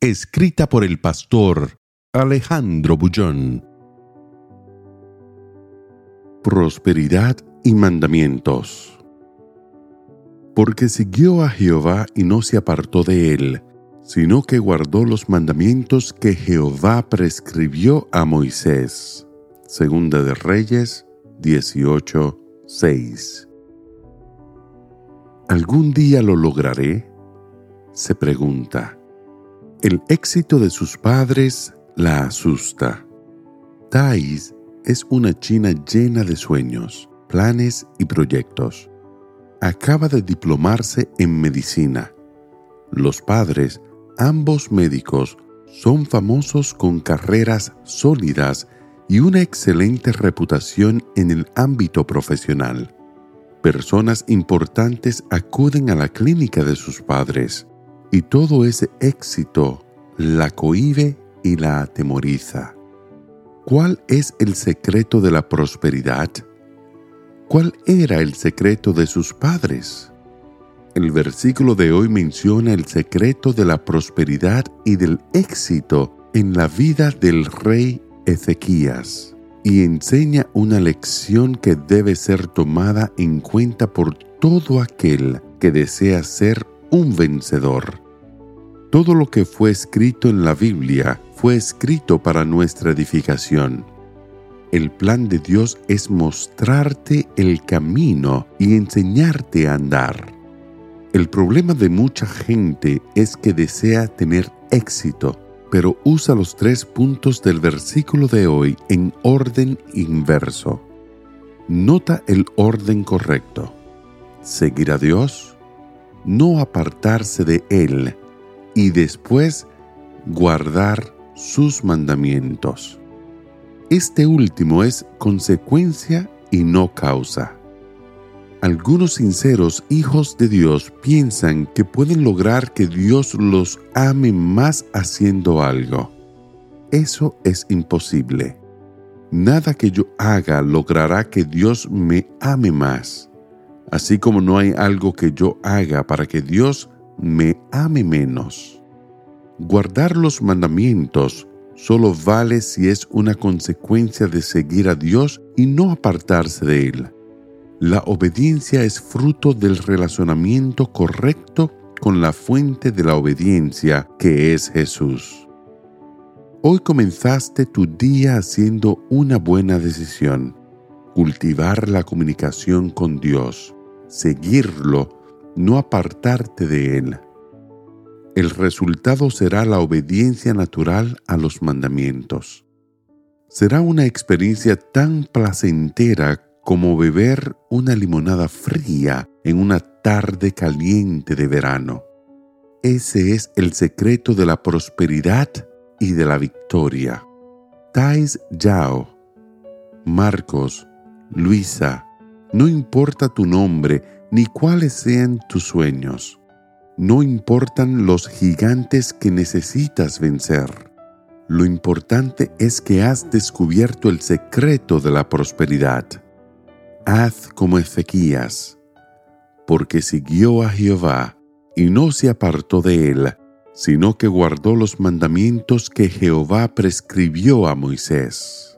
Escrita por el pastor Alejandro Bullón. Prosperidad y mandamientos. Porque siguió a Jehová y no se apartó de él, sino que guardó los mandamientos que Jehová prescribió a Moisés. Segunda de Reyes 18, 6. ¿Algún día lo lograré? Se pregunta. El éxito de sus padres la asusta. Thais es una china llena de sueños, planes y proyectos. Acaba de diplomarse en medicina. Los padres, ambos médicos, son famosos con carreras sólidas y una excelente reputación en el ámbito profesional. Personas importantes acuden a la clínica de sus padres y todo ese éxito la cohibe y la atemoriza. ¿Cuál es el secreto de la prosperidad? ¿Cuál era el secreto de sus padres? El versículo de hoy menciona el secreto de la prosperidad y del éxito en la vida del rey Ezequías y enseña una lección que debe ser tomada en cuenta por todo aquel que desea ser un vencedor. Todo lo que fue escrito en la Biblia fue escrito para nuestra edificación. El plan de Dios es mostrarte el camino y enseñarte a andar. El problema de mucha gente es que desea tener éxito, pero usa los tres puntos del versículo de hoy en orden inverso. Nota el orden correcto. Seguir a Dios, no apartarse de Él y después guardar sus mandamientos. Este último es consecuencia y no causa. Algunos sinceros hijos de Dios piensan que pueden lograr que Dios los ame más haciendo algo. Eso es imposible. Nada que yo haga logrará que Dios me ame más, así como no hay algo que yo haga para que Dios me ame menos. Guardar los mandamientos solo vale si es una consecuencia de seguir a Dios y no apartarse de Él. La obediencia es fruto del relacionamiento correcto con la fuente de la obediencia, que es Jesús. Hoy comenzaste tu día haciendo una buena decisión, cultivar la comunicación con Dios, seguirlo, no apartarte de Él. El resultado será la obediencia natural a los mandamientos. Será una experiencia tan placentera como beber una limonada fría en una tarde caliente de verano. Ese es el secreto de la prosperidad y de la victoria. Tais Yao, Marcos, Luisa, no importa tu nombre ni cuáles sean tus sueños. No importan los gigantes que necesitas vencer. Lo importante es que has descubierto el secreto de la prosperidad haz como Ezequías, porque siguió a Jehová y no se apartó de él, sino que guardó los mandamientos que Jehová prescribió a Moisés.